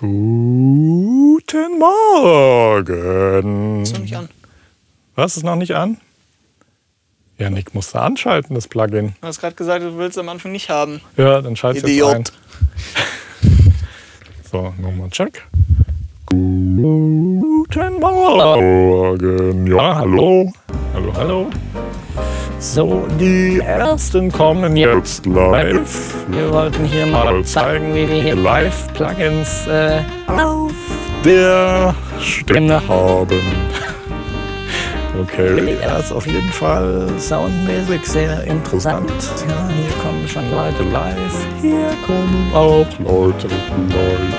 Guten Morgen. Ist noch nicht an. Was ist noch nicht an? Ja, Nick musst du anschalten, das Plugin. Du hast gerade gesagt, du willst es am Anfang nicht haben. Ja, dann schalte jetzt Idiot. ein. So, nochmal check. Guten Morgen. Ja, hallo. Hallo, hallo. So, die ersten kommen jetzt live. Wir wollten hier mal zeigen, wie wir hier live Plugins äh, auf der Stimme haben. Okay, das ist auf jeden Fall soundmäßig sehr interessant. Ja, hier kommen schon Leute live. Hier kommen auch Leute live.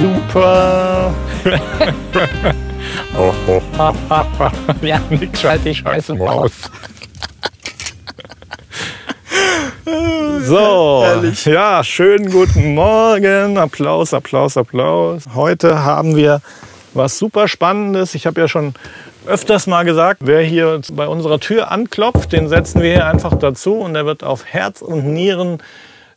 Super. oh, oh. Ja, nix schalte die Scheiße raus. So, ja, schönen guten Morgen. Applaus, Applaus, Applaus. Heute haben wir was super Spannendes. Ich habe ja schon öfters mal gesagt, wer hier bei unserer Tür anklopft, den setzen wir hier einfach dazu und der wird auf Herz und Nieren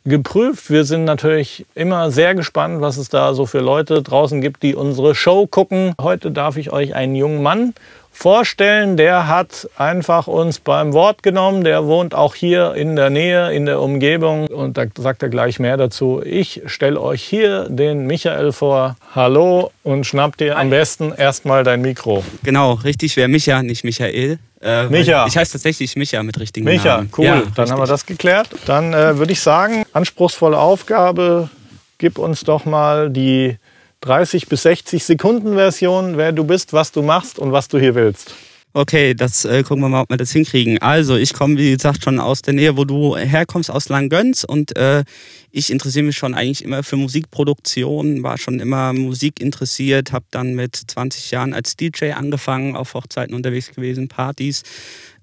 geprüft. Wir sind natürlich immer sehr gespannt, was es da so für Leute draußen gibt, die unsere Show gucken. Heute darf ich euch einen jungen Mann vorstellen. Der hat einfach uns beim Wort genommen. Der wohnt auch hier in der Nähe, in der Umgebung. Und da sagt er gleich mehr dazu. Ich stelle euch hier den Michael vor. Hallo und schnapp dir am besten erstmal dein Mikro. Genau, richtig wäre Micha, nicht Michael. Äh, Micha. Ich heiße tatsächlich Micha mit richtigen Micha, Namen. cool. Ja, Dann haben wir richtig. das geklärt. Dann äh, würde ich sagen, anspruchsvolle Aufgabe. Gib uns doch mal die 30 bis 60 Sekunden Version, wer du bist, was du machst und was du hier willst. Okay, das äh, gucken wir mal, ob wir das hinkriegen. Also, ich komme, wie gesagt, schon aus der Nähe, wo du herkommst, aus Langgöns. Und äh, ich interessiere mich schon eigentlich immer für Musikproduktion, war schon immer Musik interessiert, habe dann mit 20 Jahren als DJ angefangen, auf Hochzeiten unterwegs gewesen, Partys.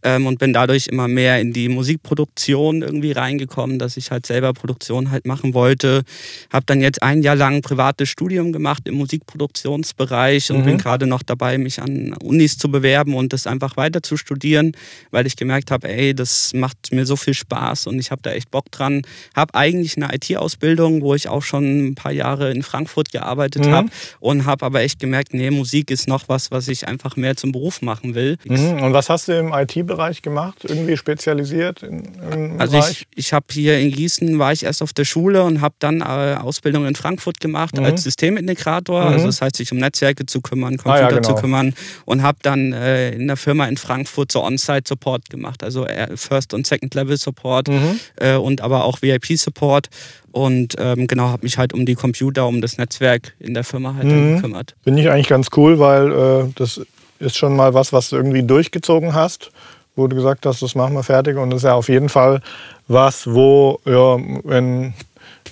Ähm, und bin dadurch immer mehr in die Musikproduktion irgendwie reingekommen, dass ich halt selber Produktion halt machen wollte. Habe dann jetzt ein Jahr lang ein privates Studium gemacht im Musikproduktionsbereich und Mhm. bin gerade noch dabei, mich an Unis zu bewerben und das einfach weiter zu studieren, weil ich gemerkt habe, ey, das macht mir so viel Spaß und ich habe da echt Bock dran. Habe eigentlich eine IT-Ausbildung, wo ich auch schon ein paar Jahre in Frankfurt gearbeitet Mhm. habe und habe aber echt gemerkt, nee, Musik ist noch was, was ich einfach mehr zum Beruf machen will. Mhm. Und was hast du im IT-Bereich gemacht? Irgendwie spezialisiert in, im Also Bereich? ich, ich habe hier in Gießen, war ich erst auf der Schule und habe dann äh, Ausbildung in Frankfurt gemacht Mhm. als Systemintegrator. Mhm. Also das heißt, sich um Netzwerke zu kümmern, Ah, Computer ja, genau. zu kümmern und habe dann äh, in der Firma in Frankfurt so On-Site-Support gemacht, also äh, First- und Second-Level-Support Mhm. äh, und aber auch VIP-Support und ähm, genau, habe mich halt um die Computer, um das Netzwerk in der Firma halt Mhm. gekümmert. Finde ich eigentlich ganz cool, weil äh, das ist schon mal was, was du irgendwie durchgezogen hast, wo du gesagt hast, das machen wir fertig. Und das ist ja auf jeden Fall was, wo, ja, wenn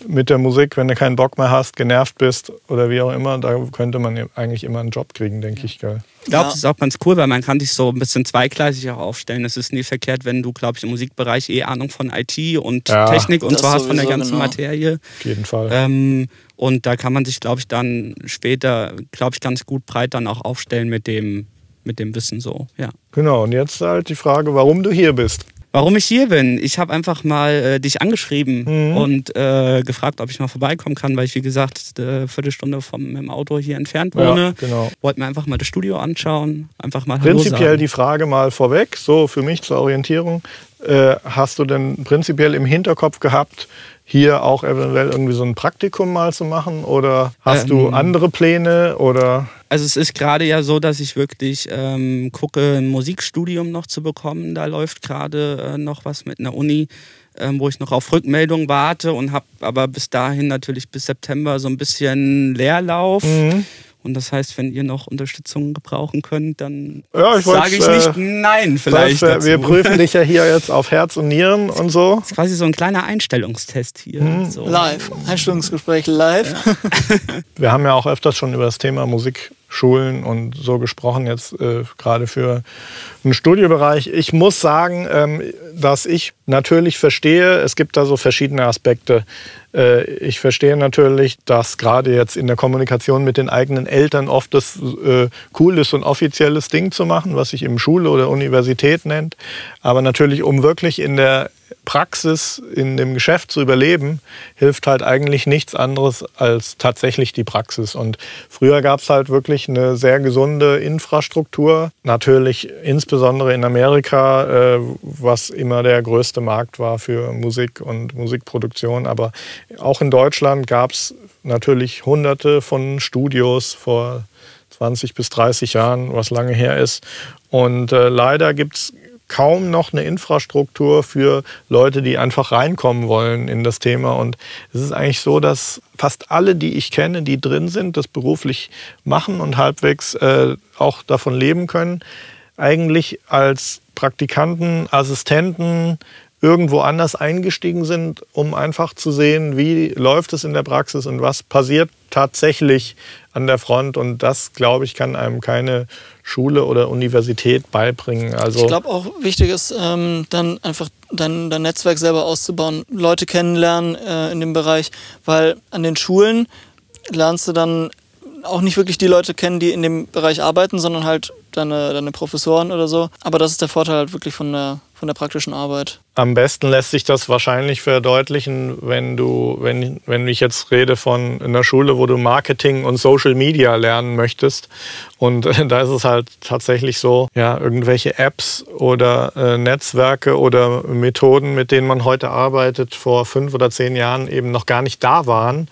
mit der Musik, wenn du keinen Bock mehr hast, genervt bist oder wie auch immer, da könnte man ja eigentlich immer einen Job kriegen, denke ich. Gell? Ich glaube, Ja. das ist auch ganz cool, weil man kann sich so ein bisschen zweigleisig auch aufstellen. Es ist nie verkehrt, wenn du, glaube ich, im Musikbereich eh Ahnung von IT und Ja. Technik und Das so hast von der ganzen genau. Materie. Auf jeden Fall. Ähm, und da kann man sich, glaube ich, dann später, glaube ich, ganz gut breit dann auch aufstellen mit dem, mit dem Wissen so, ja. Genau, und jetzt halt die Frage, warum du hier bist. Warum ich hier bin? Ich habe einfach mal äh, dich angeschrieben Mhm. und äh, gefragt, ob ich mal vorbeikommen kann, weil ich, wie gesagt, eine Viertelstunde vom dem Auto hier entfernt wohne. Ja, genau. Wollte mir einfach mal das Studio anschauen, einfach mal Hallo Prinzipiell sagen. die Frage mal vorweg, so für mich zur Orientierung. Äh, hast du denn prinzipiell im Hinterkopf gehabt, hier auch eventuell irgendwie so ein Praktikum mal zu machen? Oder hast du Ähm. andere Pläne? Oder Also es ist gerade ja so, dass ich wirklich ähm, gucke, ein Musikstudium noch zu bekommen. Da läuft gerade äh, noch was mit einer Uni, ähm, wo ich noch auf Rückmeldung warte und habe aber bis dahin natürlich bis September so ein bisschen Leerlauf. Mhm. Und das heißt, wenn ihr noch Unterstützung gebrauchen könnt, dann Ja, sage ich wollt's, nicht äh, nein vielleicht. Dazu. wir prüfen dich ja hier jetzt auf Herz und Nieren und so. Das ist quasi so ein kleiner Einstellungstest hier. Mhm. So. Live. Einstellungsgespräch live. Wir haben ja auch öfters schon über das Thema Musikschulen und so gesprochen, jetzt äh, gerade für einen Studiobereich. Ich muss sagen, ähm, dass ich natürlich verstehe, es gibt da so verschiedene Aspekte. Äh, ich verstehe natürlich, dass gerade jetzt in der Kommunikation mit den eigenen Eltern oft das äh, cool ist, so ein offizielles Ding zu machen, was sich eben Schule oder Universität nennt. Aber natürlich, um wirklich in der Praxis in dem Geschäft zu überleben, hilft halt eigentlich nichts anderes als tatsächlich die Praxis. Und früher gab es halt wirklich eine sehr gesunde Infrastruktur. Natürlich insbesondere in Amerika, äh, was immer der größte Markt war für Musik und Musikproduktion. Aber auch in Deutschland gab es natürlich hunderte von Studios vor 20 bis 30 Jahren, was lange her ist. Und äh, leider gibt es kaum noch eine Infrastruktur für Leute, die einfach reinkommen wollen in das Thema. Und es ist eigentlich so, dass fast alle, die ich kenne, die drin sind, das beruflich machen und halbwegs äh, auch davon leben können, eigentlich als Praktikanten, Assistenten, irgendwo anders eingestiegen sind, um einfach zu sehen, wie läuft es in der Praxis und was passiert tatsächlich an der Front. Und das, glaube ich, kann einem keine Schule oder Universität beibringen. Also ich glaube auch wichtig ist, ähm, dann einfach dein, dein Netzwerk selber auszubauen, Leute kennenlernen äh, in dem Bereich, weil an den Schulen lernst du dann auch nicht wirklich die Leute kennen, die in dem Bereich arbeiten, sondern halt deine, deine Professoren oder so. Aber das ist der Vorteil halt wirklich von der, von der praktischen Arbeit. Am besten lässt sich das wahrscheinlich verdeutlichen, wenn du, wenn, wenn ich jetzt rede von einer Schule, wo du Marketing und Social Media lernen möchtest. Und da ist es halt tatsächlich so, ja, irgendwelche Apps oder äh, Netzwerke oder Methoden, mit denen man heute arbeitet, vor fünf oder zehn Jahren eben noch gar nicht da waren.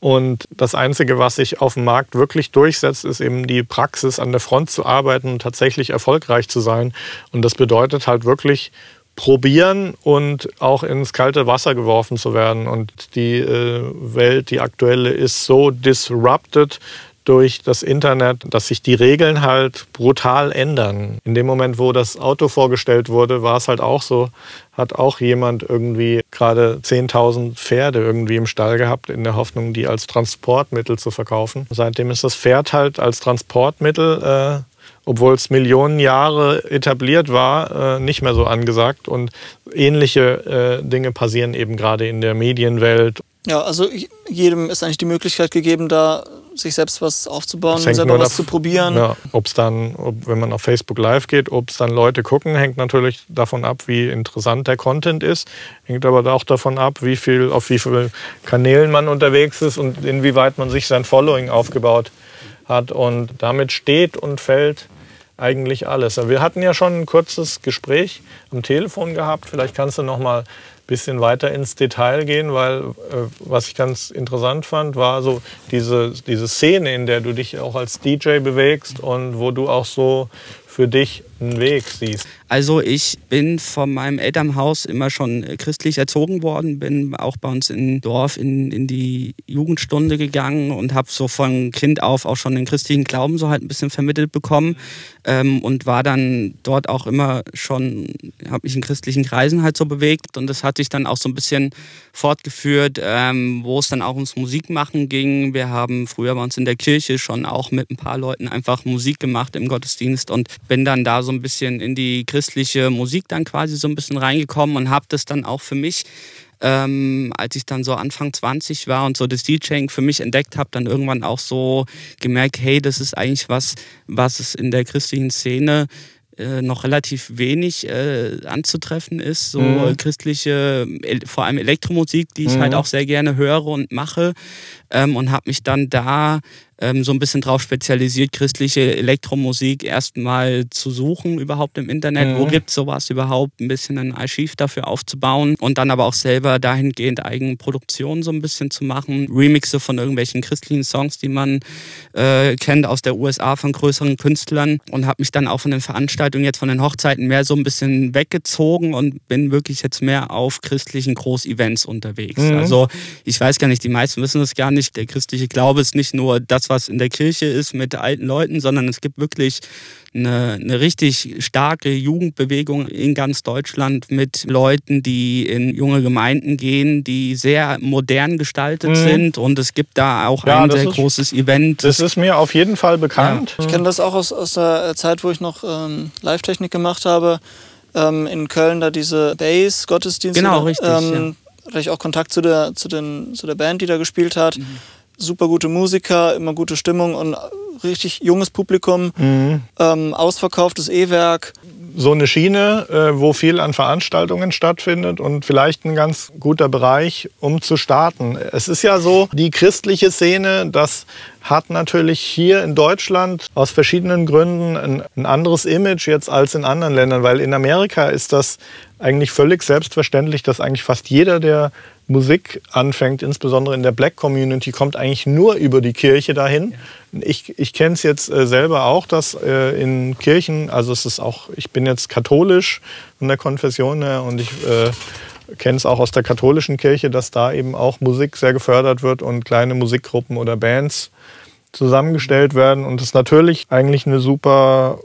Und das Einzige, was sich auf dem Markt wirklich durchsetzt, ist eben die Praxis, an der Front zu arbeiten und tatsächlich erfolgreich zu sein. Und das bedeutet halt wirklich probieren und auch ins kalte Wasser geworfen zu werden. Und die äh, Welt, die aktuelle, ist so disrupted durch das Internet, dass sich die Regeln halt brutal ändern. In dem Moment, wo das Auto vorgestellt wurde, war es halt auch so, hat auch jemand irgendwie gerade 10.000 Pferde irgendwie im Stall gehabt, in der Hoffnung, die als Transportmittel zu verkaufen. Seitdem ist das Pferd halt als Transportmittel, äh, obwohl es Millionen Jahre etabliert war, äh, nicht mehr so angesagt. Und ähnliche äh, Dinge passieren eben gerade in der Medienwelt. Ja, also jedem ist eigentlich die Möglichkeit gegeben, da sich selbst was aufzubauen und selber was zu probieren. Ja, ob es dann, ob, wenn man auf Facebook Live geht, ob es dann Leute gucken, hängt natürlich davon ab, wie interessant der Content ist. Hängt aber auch davon ab, wie viel, auf wie vielen Kanälen man unterwegs ist und inwieweit man sich sein Following aufgebaut hat. Und damit steht und fällt eigentlich alles. Wir hatten ja schon ein kurzes Gespräch am Telefon gehabt. Vielleicht kannst du noch mal bisschen weiter ins Detail gehen, weil äh, was ich ganz interessant fand, war so diese, diese Szene, in der du dich auch als DJ bewegst und wo du auch so für dich einen Weg siehst? Also ich bin von meinem Elternhaus immer schon äh, christlich erzogen worden, bin auch bei uns im Dorf in, in die Jugendstunde gegangen und habe so von Kind auf auch schon den christlichen Glauben so halt ein bisschen vermittelt bekommen ähm, und war dann dort auch immer schon, habe mich in christlichen Kreisen halt so bewegt und das hat sich dann auch so ein bisschen fortgeführt, ähm, wo es dann auch ums Musikmachen ging. Wir haben früher bei uns in der Kirche schon auch mit ein paar Leuten einfach Musik gemacht im Gottesdienst und bin dann da so ein bisschen in die christliche Musik dann quasi so ein bisschen reingekommen und habe das dann auch für mich ähm, als ich dann so Anfang 20 war und so das DJing für mich entdeckt habe, dann irgendwann auch so gemerkt, hey, das ist eigentlich was, was es in der christlichen Szene äh, noch relativ wenig äh, anzutreffen ist. So mhm. christliche, vor allem Elektromusik, die ich halt mhm. halt auch sehr gerne höre und mache. Ähm, und habe mich dann da ähm, so ein bisschen drauf spezialisiert, christliche Elektromusik erstmal zu suchen überhaupt im Internet. Mhm. Wo gibt es sowas überhaupt? Ein bisschen ein Archiv dafür aufzubauen und dann aber auch selber dahingehend eigene Produktionen so ein bisschen zu machen. Remixe von irgendwelchen christlichen Songs, die man äh, kennt aus der USA von größeren Künstlern und habe mich dann auch von den Veranstaltungen jetzt von den Hochzeiten mehr so ein bisschen weggezogen und bin wirklich jetzt mehr auf christlichen Großevents unterwegs. Mhm. Also ich weiß gar nicht, die meisten wissen das gar nicht. Der christliche Glaube ist nicht nur das, was in der Kirche ist mit alten Leuten, sondern es gibt wirklich eine, eine richtig starke Jugendbewegung in ganz Deutschland mit Leuten, die in junge Gemeinden gehen, die sehr modern gestaltet mhm. sind. Und es gibt da auch ja, ein sehr ist, großes Event. Das ist mir auf jeden Fall bekannt. Ja. Ich kenne das auch aus, aus der Zeit, wo ich noch ähm, Live-Technik gemacht habe. Ähm, in Köln da diese Bass-Gottesdienste. Genau, richtig. Ähm, ja. Da hatte ich auch Kontakt zu der, zu, den, zu der Band, die da gespielt hat. Mhm super gute Musiker, immer gute Stimmung und richtig junges Publikum, Mhm. ähm, ausverkauftes E-Werk. so eine Schiene, äh, wo viel an Veranstaltungen stattfindet und vielleicht ein ganz guter Bereich, um zu starten. Es ist ja so, die christliche Szene, das hat natürlich hier in Deutschland aus verschiedenen Gründen ein, ein anderes Image jetzt als in anderen Ländern, weil in Amerika ist das eigentlich völlig selbstverständlich, dass eigentlich fast jeder, der Musik anfängt, insbesondere in der Black Community, kommt eigentlich nur über die Kirche dahin. Ich, ich kenne es jetzt äh, selber auch, dass äh, in Kirchen, also es ist auch, ich bin jetzt katholisch von der Konfession her und ich äh, kenne es auch aus der katholischen Kirche, dass da eben auch Musik sehr gefördert wird und kleine Musikgruppen oder Bands zusammengestellt werden und es natürlich eigentlich eine super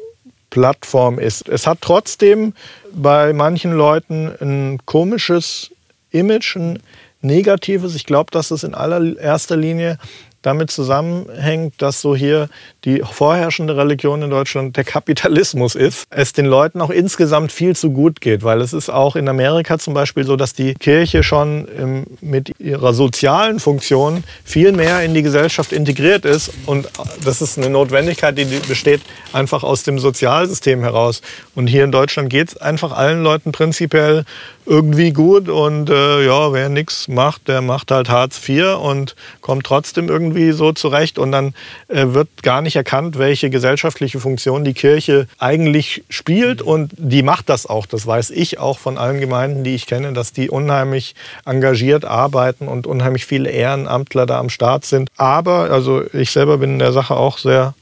Plattform ist. Es hat trotzdem bei manchen Leuten ein komisches Image, ein negatives. Ich glaube, dass es in allererster Linie damit zusammenhängt, dass so hier die vorherrschende Religion in Deutschland der Kapitalismus ist, es den Leuten auch insgesamt viel zu gut geht, weil es ist auch in Amerika zum Beispiel so, dass die Kirche schon im, mit ihrer sozialen Funktion viel mehr in die Gesellschaft integriert ist und das ist eine Notwendigkeit, die besteht einfach aus dem Sozialsystem heraus. Und hier in Deutschland geht es einfach allen Leuten prinzipiell irgendwie gut und äh, ja, wer nichts macht, der macht halt Hartz IV und kommt trotzdem irgendwie so zurecht und dann äh, wird gar nicht erkannt, welche gesellschaftliche Funktion die Kirche eigentlich spielt und die macht das auch. Das weiß ich auch von allen Gemeinden, die ich kenne, dass die unheimlich engagiert arbeiten und unheimlich viele Ehrenamtler da am Start sind. Aber, also ich selber bin in der Sache auch sehr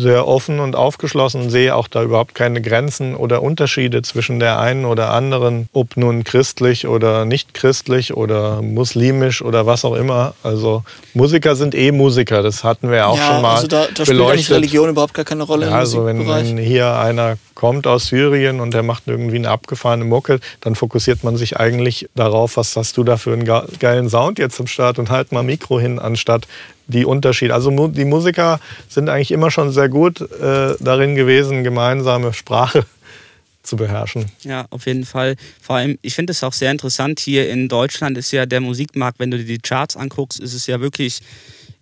sehr offen und aufgeschlossen, sehe auch da überhaupt keine Grenzen oder Unterschiede zwischen der einen oder anderen, ob nun christlich oder nicht christlich oder muslimisch oder was auch immer. Also Musiker sind eh Musiker, das hatten wir ja auch ja, schon mal also da, da spielt eigentlich Religion überhaupt gar keine Rolle Ja, also wenn, wenn hier einer kommt aus Syrien und der macht irgendwie eine abgefahrene Mucke, dann fokussiert man sich eigentlich darauf, was hast du da für einen ge- geilen Sound jetzt am Start und halt mal Mikro hin, anstatt die Unterschiede. Also die Musiker sind eigentlich immer schon sehr gut äh, darin gewesen, gemeinsame Sprache zu beherrschen. Ja, auf jeden Fall. Vor allem, ich finde es auch sehr interessant, hier in Deutschland ist ja der Musikmarkt, wenn du dir die Charts anguckst, ist es ja wirklich,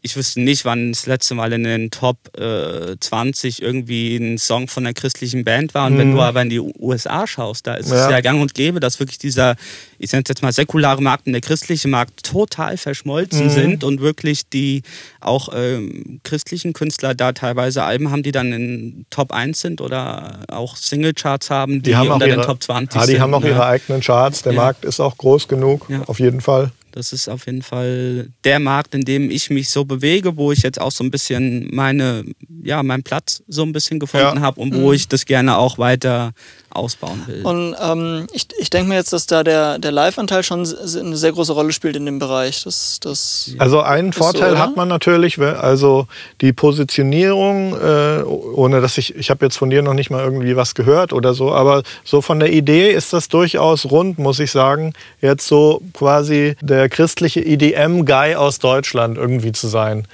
ich wüsste nicht, wann das letzte Mal in den Top äh, 20 irgendwie ein Song von einer christlichen Band war. Und wenn du aber in die USA schaust, da ist es Ja. ja gang und gäbe, dass wirklich dieser, ich nenne es jetzt mal säkulare Markt und der christliche Markt total verschmolzen sind und wirklich die auch ähm, christlichen Künstler da teilweise Alben haben, die dann in Top 1 sind oder auch Singlecharts haben, die, Die haben auch unter ihre, den Top 20 ja, die sind. haben auch ne? ihre eigenen Charts. Der Ja. Markt ist auch groß genug, Ja. auf jeden Fall. Das ist auf jeden Fall der Markt, in dem ich mich so bewege, wo ich jetzt auch so ein bisschen meine, ja, meinen Platz so ein bisschen gefunden Ja. habe und wo ich das gerne auch weiter ausbauen will. Und ähm, ich, ich denke mir jetzt, dass da der, der Live-Anteil schon eine sehr große Rolle spielt in dem Bereich. Das, das, Also einen so, Vorteil oder? hat man natürlich, also die Positionierung, äh, ohne dass ich, ich habe jetzt von dir noch nicht mal irgendwie was gehört oder so, aber so von der Idee ist das durchaus rund, muss ich sagen, jetzt so quasi der christliche EDM-Guy aus Deutschland irgendwie zu sein.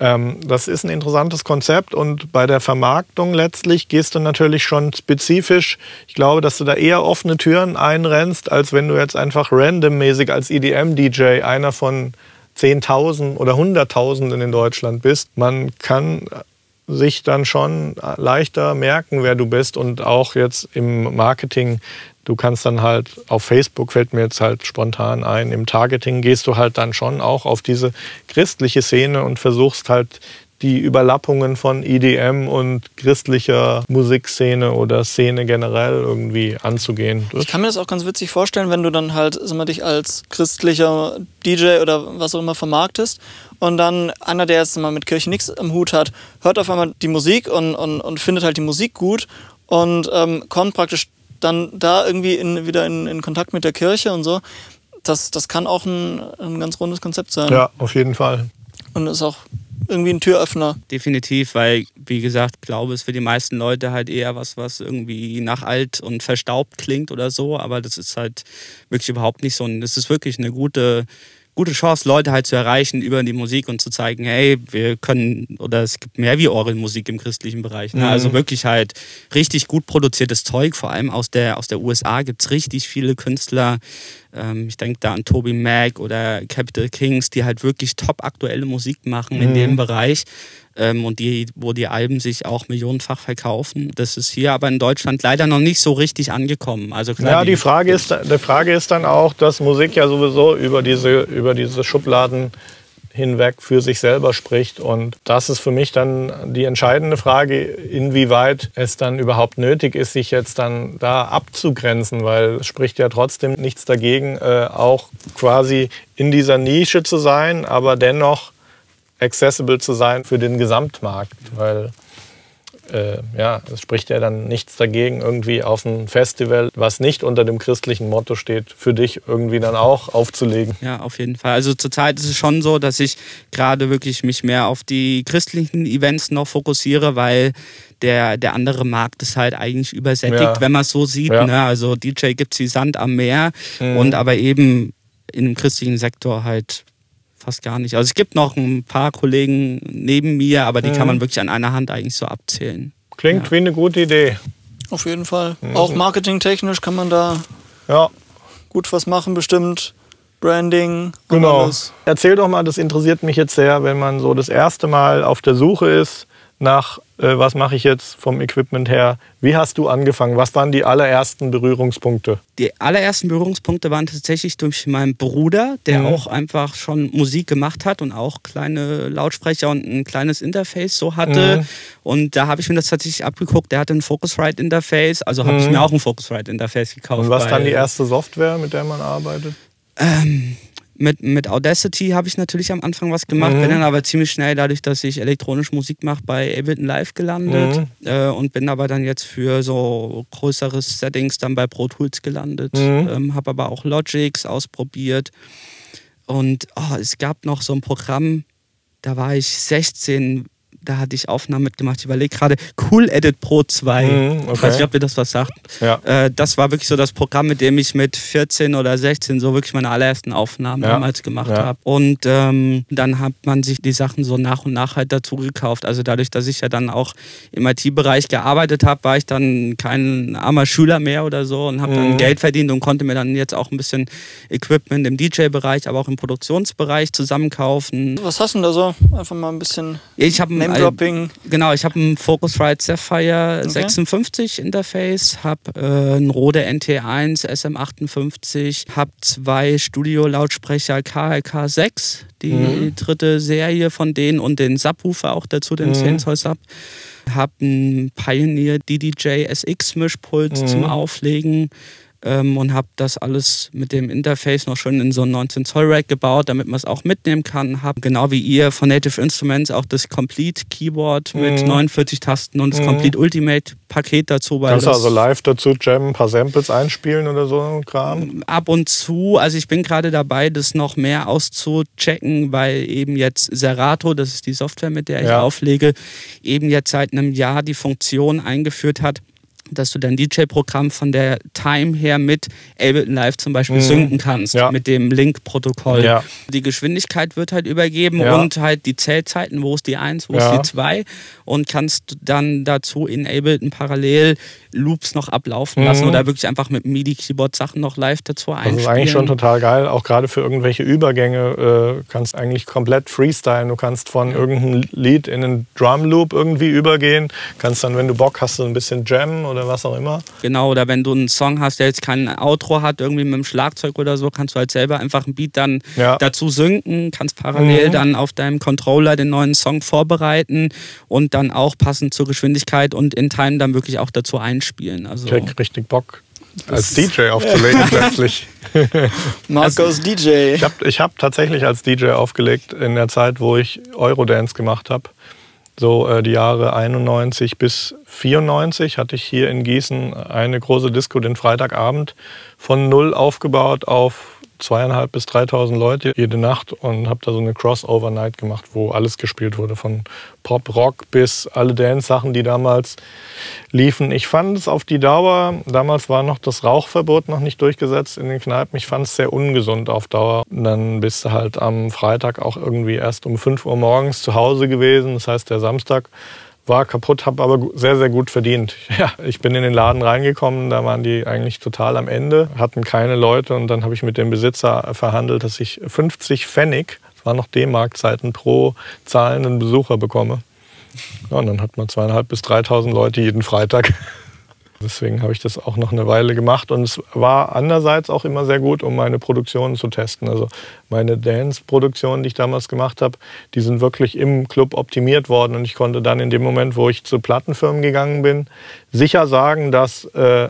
Ähm, das ist ein interessantes Konzept und bei der Vermarktung letztlich gehst du natürlich schon spezifisch. Ich glaube, dass du da eher offene Türen einrennst, als wenn du jetzt einfach randommäßig als EDM-DJ einer von 10.000 oder Hunderttausenden in Deutschland bist. Man kann sich dann schon leichter merken, wer du bist und auch jetzt im Marketing. Du kannst dann halt auf Facebook, fällt mir jetzt halt spontan ein, im Targeting gehst du halt dann schon auch auf diese christliche Szene und versuchst halt die Überlappungen von EDM und christlicher Musikszene oder Szene generell irgendwie anzugehen. ich kann mir das auch ganz witzig vorstellen, wenn du dann halt sag mal, dich als christlicher DJ oder was auch immer vermarktest und dann einer, der jetzt mal mit Kirche nichts am Hut hat, hört auf einmal die Musik und, und, und findet halt die Musik gut und ähm, kommt praktisch dann da irgendwie in, wieder in, in Kontakt mit der Kirche und so. Das, das kann auch ein, ein ganz rundes Konzept sein. Ja, auf jeden Fall. Und ist auch irgendwie ein Türöffner. Definitiv, weil, wie gesagt, Glaube ist für die meisten Leute halt eher was, was irgendwie nach alt und verstaubt klingt oder so, aber das ist halt wirklich überhaupt nicht so. Und das ist wirklich eine gute, gute Chance, Leute halt zu erreichen über die Musik und zu zeigen, hey, wir können, oder es gibt mehr wie Orgelmusik im christlichen Bereich. Ne? Also wirklich halt richtig gut produziertes Zeug, vor allem aus der, aus der USA gibt es richtig viele Künstler, Ähm, ich denke da an Toby Mac oder Capital Kings, die halt wirklich top aktuelle Musik machen in dem Bereich ähm, und die, wo die Alben sich auch millionenfach verkaufen. Das ist hier aber in Deutschland leider noch nicht so richtig angekommen. Also klar, Ja, die Frage, ist, die Frage ist dann auch, dass Musik ja sowieso über diese, über diese Schubladen hinweg für sich selber spricht. Und das ist für mich dann die entscheidende Frage, inwieweit es dann überhaupt nötig ist, sich jetzt dann da abzugrenzen, weil es spricht ja trotzdem nichts dagegen, äh, auch quasi in dieser Nische zu sein, aber dennoch accessible zu sein für den Gesamtmarkt, weil äh, ja, es spricht ja dann nichts dagegen, irgendwie auf ein Festival, was nicht unter dem christlichen Motto steht, für dich irgendwie dann auch aufzulegen. Ja, auf jeden Fall. Also zurzeit ist es schon so, dass ich gerade wirklich mich mehr auf die christlichen Events noch fokussiere, weil der, der andere Markt ist halt eigentlich übersättigt, Ja. wenn man es so sieht. Ja. Ne? Also DJ gibt es wie Sand am Meer Mhm. und aber eben im christlichen Sektor halt fast gar nicht. Also es gibt noch ein paar Kollegen neben mir, aber die Mhm. kann man wirklich an einer Hand eigentlich so abzählen. Klingt Ja. wie eine gute Idee. Auf jeden Fall. Auch marketingtechnisch kann man da Ja, gut was machen, bestimmt. Branding genau. alles. Erzähl doch mal, das interessiert mich jetzt sehr, wenn man so das erste Mal auf der Suche ist nach, äh, was mache ich jetzt vom Equipment her. Wie hast du angefangen? Was waren die allerersten Berührungspunkte? Die allerersten Berührungspunkte waren tatsächlich durch meinen Bruder, der Mhm. auch einfach schon Musik gemacht hat und auch kleine Lautsprecher und ein kleines Interface so hatte. Mhm. Und da habe ich mir das tatsächlich abgeguckt. Der hatte ein Focusrite-Interface, also habe ich Mhm. mir auch ein Focusrite-Interface gekauft. Und was dann die erste Software, mit der man arbeitet? Ähm, mit, mit Audacity habe ich natürlich am Anfang was gemacht, Mhm. bin dann aber ziemlich schnell, dadurch, dass ich elektronische Musik mache, bei Ableton Live gelandet Mhm. äh, und bin aber dann jetzt für so größere Settings dann bei Pro Tools gelandet. Mhm. Ähm, habe aber auch Logics ausprobiert und oh, es gab noch so ein Programm, da war ich 16, da hatte ich Aufnahmen mitgemacht. Ich überlege gerade, Cool Edit Pro 2. Mhm, Ich okay. weiß nicht, ob ihr das was sagt. Ja. Äh, das war wirklich so das Programm, mit dem ich mit 14 oder 16 so wirklich meine allerersten Aufnahmen Ja. damals gemacht Ja. habe. Und ähm, dann hat man sich die Sachen so nach und nach halt dazu gekauft. Also dadurch, dass ich ja dann auch im IT-Bereich gearbeitet habe, war ich dann kein armer Schüler mehr oder so und habe Mhm. dann Geld verdient und konnte mir dann jetzt auch ein bisschen Equipment im DJ-Bereich, aber auch im Produktionsbereich zusammenkaufen. Was hast du denn da so? Einfach mal ein bisschen Ich habe ein Name-Dropping. Genau, ich habe ein Focusrite Sapphire Okay. 56 Interface, habe äh, ein Rode NT1 SM58, habe zwei Studio-Lautsprecher KLK 6, die Mhm. dritte Serie von denen und den Subwoofer auch dazu, den Mhm. 10 Zoll Sub. Habe ein Pioneer DDJ SX Mischpult Mhm. zum Auflegen. Ähm, und habe das alles mit dem Interface noch schön in so ein 19 Zoll Rack gebaut, damit man es auch mitnehmen kann. Habe genau wie ihr von Native Instruments auch das Complete Keyboard mit Mhm. 49 Tasten und das Mhm. Complete Ultimate Paket dazu. Weil Kannst du also live dazu jammen, ein paar Samples einspielen oder so ein Kram? ab und zu, also ich bin gerade dabei, das noch mehr auszuchecken, weil eben jetzt Serato, das ist die Software, mit der ich Ja. auflege, eben jetzt seit einem Jahr die Funktion eingeführt hat, dass du dein DJ-Programm von der Time her mit Ableton Live zum Beispiel Mhm. synken kannst, Ja. mit dem Link-Protokoll. Ja. Die Geschwindigkeit wird halt übergeben Ja. und halt die Zählzeiten, wo ist die 1, wo ist die 2 und kannst dann dazu in Ableton parallel Loops noch ablaufen lassen Mhm. oder wirklich einfach mit MIDI-Keyboard Sachen noch live dazu Das einspielen. ist eigentlich schon total geil, auch gerade für irgendwelche Übergänge. Äh, kannst eigentlich komplett freestylen. Du kannst von irgendeinem Lied in einen Drum Loop irgendwie übergehen. Kannst dann, wenn du Bock hast, so ein bisschen jammen oder was auch immer. Genau, oder wenn du einen Song hast, der jetzt kein Outro hat, irgendwie mit dem Schlagzeug oder so, kannst du halt selber einfach einen Beat dann Ja. dazu synken, kannst parallel Mhm. dann auf deinem Controller den neuen Song vorbereiten und dann auch passend zur Geschwindigkeit und in Time dann wirklich auch dazu einspielen. Also Ich krieg richtig Bock, als DJ aufzulegen plötzlich. Marcos DJ. Ich habe ich hab tatsächlich als DJ aufgelegt in der Zeit, wo ich Eurodance gemacht habe. So äh, die Jahre 91 bis 94 hatte ich hier in Gießen eine große Disco den Freitagabend von null aufgebaut auf zweieinhalb bis 3.000 Leute jede Nacht und habe da so eine Crossover-Night gemacht, wo alles gespielt wurde, von Pop, Rock bis alle Dance-Sachen, die damals liefen. Ich fand es auf die Dauer, damals war noch das Rauchverbot noch nicht durchgesetzt in den Kneipen, ich fand es sehr ungesund auf Dauer. Und dann bist du halt am Freitag auch irgendwie erst um 5 Uhr morgens zu Hause gewesen, das heißt der Samstag war kaputt, habe aber sehr, sehr gut verdient. Ja, ich bin in den Laden reingekommen, da waren die eigentlich total am Ende, hatten keine Leute und dann habe ich mit dem Besitzer verhandelt, dass ich 50 Pfennig, das waren noch D-Mark-Zeiten, pro zahlenden Besucher bekomme. Ja, und dann hat man zweieinhalb bis 3.000 Leute jeden Freitag. Deswegen habe ich das auch noch eine Weile gemacht und es war andererseits auch immer sehr gut, um meine Produktionen zu testen. Also meine Dance-Produktionen, die ich damals gemacht habe, die sind wirklich im Club optimiert worden und ich konnte dann in dem Moment, wo ich zu Plattenfirmen gegangen bin, sicher sagen, dass äh,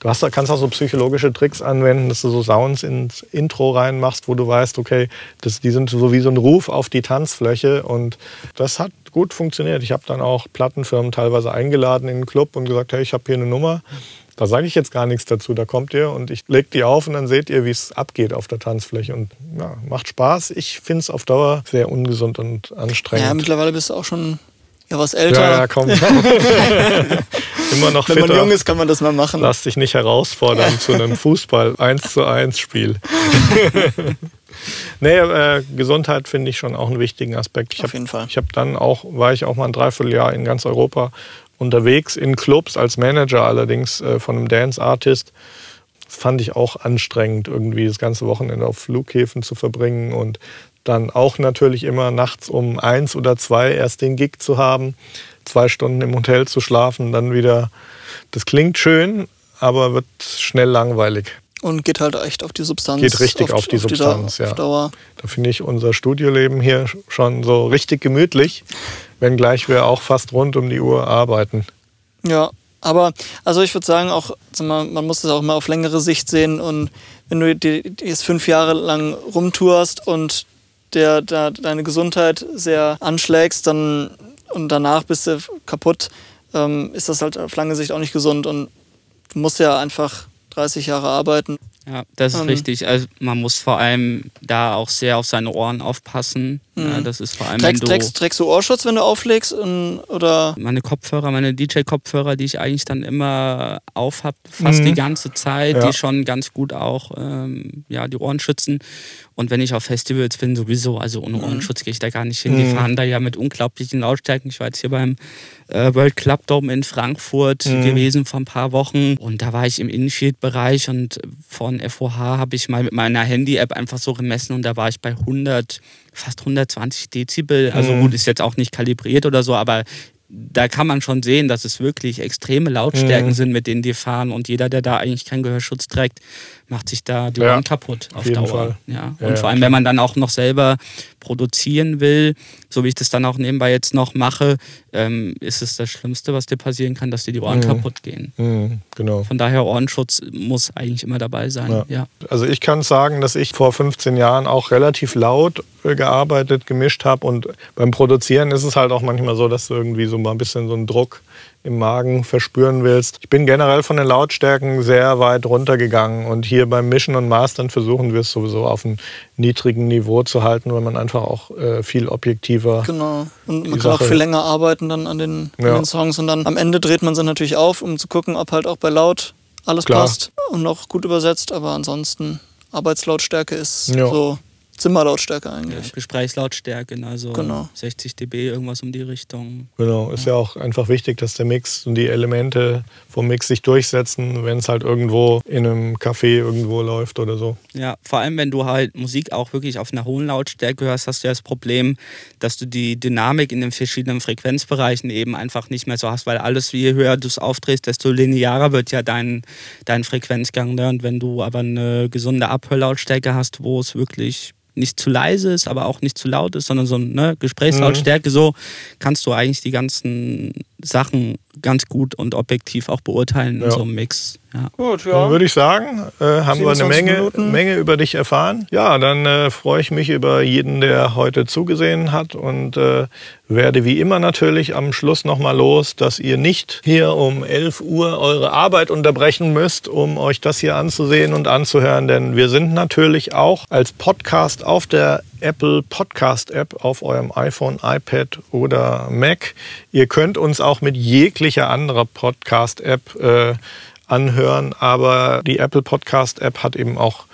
Du hast, kannst auch so psychologische Tricks anwenden, dass du so Sounds ins Intro reinmachst, wo du weißt, okay, das, die sind so wie so ein Ruf auf die Tanzfläche. Und das hat gut funktioniert. Ich habe dann auch Plattenfirmen teilweise eingeladen in den Club und gesagt, hey, ich habe hier eine Nummer. Da sage ich jetzt gar nichts dazu. Da kommt ihr und ich lege die auf und dann seht ihr, wie es abgeht auf der Tanzfläche. Und ja, macht Spaß. Ich finde es auf Dauer sehr ungesund und anstrengend. Ja, mittlerweile bist du auch schon ja, was älter. Ja, ja, komm. Immer noch Wenn man jung ist, kann man das mal machen. Lass dich nicht herausfordern zu einem Fußball 1 zu 1 Spiel. nee, äh, Gesundheit finde ich schon auch einen wichtigen Aspekt. Ich Auf hab, jeden Fall. Ich habe dann auch, war ich auch mal ein Dreivierteljahr in ganz Europa unterwegs, in Clubs als Manager allerdings äh, von einem Dance Artist. Das fand ich auch anstrengend, irgendwie das ganze Wochenende auf Flughäfen zu verbringen und dann auch natürlich immer nachts um eins oder zwei erst den Gig zu haben, zwei Stunden im Hotel zu schlafen, dann wieder. Das klingt schön, aber wird schnell langweilig. Und geht halt echt auf die Substanz. Geht richtig auf, auf die auf Substanz, die ja. Dauer. Da finde ich unser Studioleben hier schon so richtig gemütlich, wenngleich wir auch fast rund um die Uhr arbeiten. Ja, aber also ich würde sagen, auch, man muss das auch mal auf längere Sicht sehen. Und wenn du jetzt fünf Jahre lang rumtourst und der, der deine Gesundheit sehr anschlägst, dann und danach bist du kaputt, ähm, ist das halt auf lange Sicht auch nicht gesund. Und du musst ja einfach 30 Jahre arbeiten. Ja, das ist ähm, richtig. Also man muss vor allem da auch sehr auf seine Ohren aufpassen. Ja, mhm. das ist vor allem, trägst, wenn du, trägst, trägst du Ohrschutz, wenn du auflegst? Und, oder? Meine Kopfhörer, meine DJ-Kopfhörer, die ich eigentlich dann immer auf habe, fast mhm. die ganze Zeit, ja. die schon ganz gut auch ähm, ja, die Ohren schützen. Und wenn ich auf Festivals bin, sowieso, also ohne mhm. Ohrenschutz gehe ich da gar nicht hin. Die mhm. fahren da ja mit unglaublichen Lautstärken. Ich war jetzt hier beim äh, World Club Dome in Frankfurt mhm. gewesen vor ein paar Wochen. Und da war ich im Infield-Bereich und von FOH habe ich mal mit meiner Handy-App einfach so gemessen und da war ich bei 100, fast 120 Dezibel. Also mhm. gut, ist jetzt auch nicht kalibriert oder so, aber da kann man schon sehen, dass es wirklich extreme Lautstärken mhm. sind, mit denen die fahren. Und jeder, der da eigentlich keinen Gehörschutz trägt, macht sich da die Ohren kaputt auf, auf Dauer. Fall. Ja. Und ja, vor allem, wenn man dann auch noch selber produzieren will, so wie ich das dann auch nebenbei jetzt noch mache, ähm, ist es das Schlimmste, was dir passieren kann, dass dir die Ohren mhm. kaputt gehen. Mhm, genau. Von daher Ohrenschutz muss eigentlich immer dabei sein. Ja. ja. Also ich kann sagen, dass ich vor 15 Jahren auch relativ laut äh, gearbeitet, gemischt habe und beim Produzieren ist es halt auch manchmal so, dass irgendwie so mal ein bisschen so einen Druck im Magen verspüren willst. Ich bin generell von den Lautstärken sehr weit runtergegangen und hier beim Mischen und Mastern versuchen wir es sowieso auf einem niedrigen Niveau zu halten, weil man einfach auch äh, viel objektiver. Genau. Und man kann Sache auch viel länger arbeiten dann an den, ja. an den, Songs und dann am Ende dreht man sie natürlich auf, um zu gucken, ob halt auch bei Laut alles Klar. passt und auch gut übersetzt, aber ansonsten Arbeitslautstärke ist ja. so Zimmerlautstärke eigentlich. Ja, Gesprächslautstärke, also genau. 60 dB, irgendwas um die Richtung. Genau, ist ja. ja auch einfach wichtig, dass der Mix und die Elemente vom Mix sich durchsetzen, wenn es halt irgendwo in einem Café irgendwo läuft oder so. Ja, vor allem wenn du halt Musik auch wirklich auf einer hohen Lautstärke hörst, hast du ja das Problem, dass du die Dynamik in den verschiedenen Frequenzbereichen eben einfach nicht mehr so hast, weil alles, je höher du es aufdrehst, desto linearer wird ja dein, dein Frequenzgang. Ne? Und wenn du aber eine gesunde Abhörlautstärke hast, wo es wirklich nicht zu leise ist, aber auch nicht zu laut ist, sondern so eine ne, Gesprächslautstärke, mhm. so kannst du eigentlich die ganzen Sachen ganz gut und objektiv auch beurteilen ja. in so einem Mix. Ja. Gut, ja. Dann würde ich sagen, äh, haben wir eine Menge, Menge über dich erfahren. Ja, dann äh, freue ich mich über jeden, der heute zugesehen hat und äh, werde wie immer natürlich am Schluss nochmal los, dass ihr nicht hier um 11 Uhr eure Arbeit unterbrechen müsst, um euch das hier anzusehen und anzuhören, denn wir sind natürlich auch als Podcast auf der Apple Podcast App auf eurem iPhone, iPad oder Mac. Ihr könnt uns auch mit jeglicher anderer Podcast App äh, anhören, aber die Apple Podcast App hat eben auch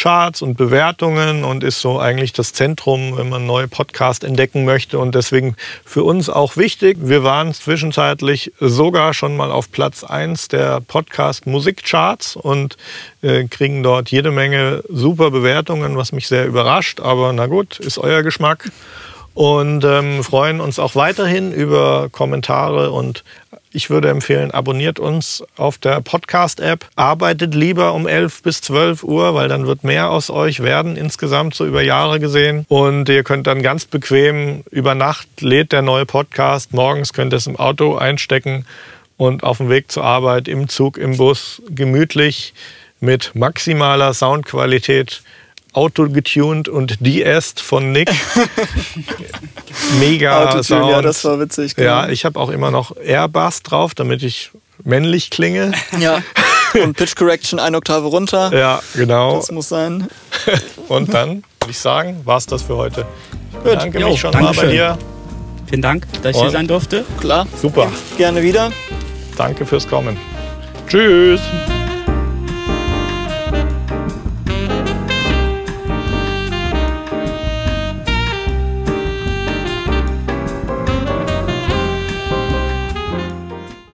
Charts und Bewertungen und ist so eigentlich das Zentrum, wenn man neue Podcasts entdecken möchte. Und deswegen für uns auch wichtig. Wir waren zwischenzeitlich sogar schon mal auf Platz 1 der Podcast Musikcharts und äh, kriegen dort jede Menge super Bewertungen, was mich sehr überrascht. Aber na gut, ist euer Geschmack und ähm, freuen uns auch weiterhin über Kommentare und ich würde empfehlen, abonniert uns auf der Podcast-App. Arbeitet lieber um 11 bis 12 Uhr, weil dann wird mehr aus euch werden, insgesamt so über Jahre gesehen. Und ihr könnt dann ganz bequem über Nacht lädt der neue Podcast. Morgens könnt ihr es im Auto einstecken und auf dem Weg zur Arbeit, im Zug, im Bus gemütlich mit maximaler Soundqualität autogetuned und de-est von Nick. Mega Autotune, Sound. ja, das war witzig. genau. Ja, ich habe auch immer noch Airbass drauf, damit ich männlich klinge. ja. Und Pitch Correction eine Oktave runter. Ja, genau. Das muss sein. Und dann würde ich sagen, war es das für heute. Ich Gut. bedanke Jo, mich schon mal bei dir. Vielen Dank, dass ich Und? hier sein durfte. Klar. Super. Gerne wieder. Danke fürs Kommen. Tschüss.